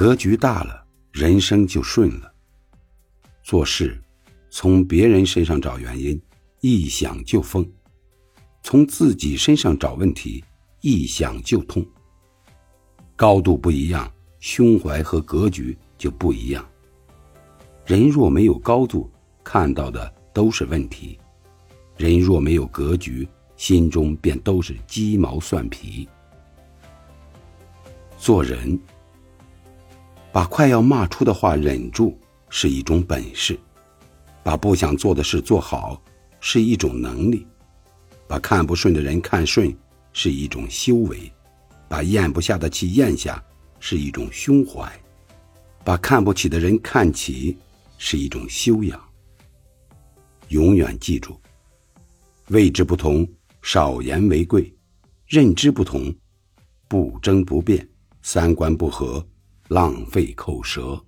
格局大了，人生就顺了。做事，从别人身上找原因，一想就疯；从自己身上找问题，一想就通。高度不一样，胸怀和格局就不一样。人若没有高度，看到的都是问题；人若没有格局，心中便都是鸡毛蒜皮。做人，把快要骂出的话忍住是一种本事；把不想做的事做好是一种能力；把看不顺的人看顺是一种修为；把咽不下的气咽下是一种胸怀；把看不起的人看起是一种修养。永远记住：位置不同，少言为贵；认知不同，不争不辩。三观不合，浪费口舌。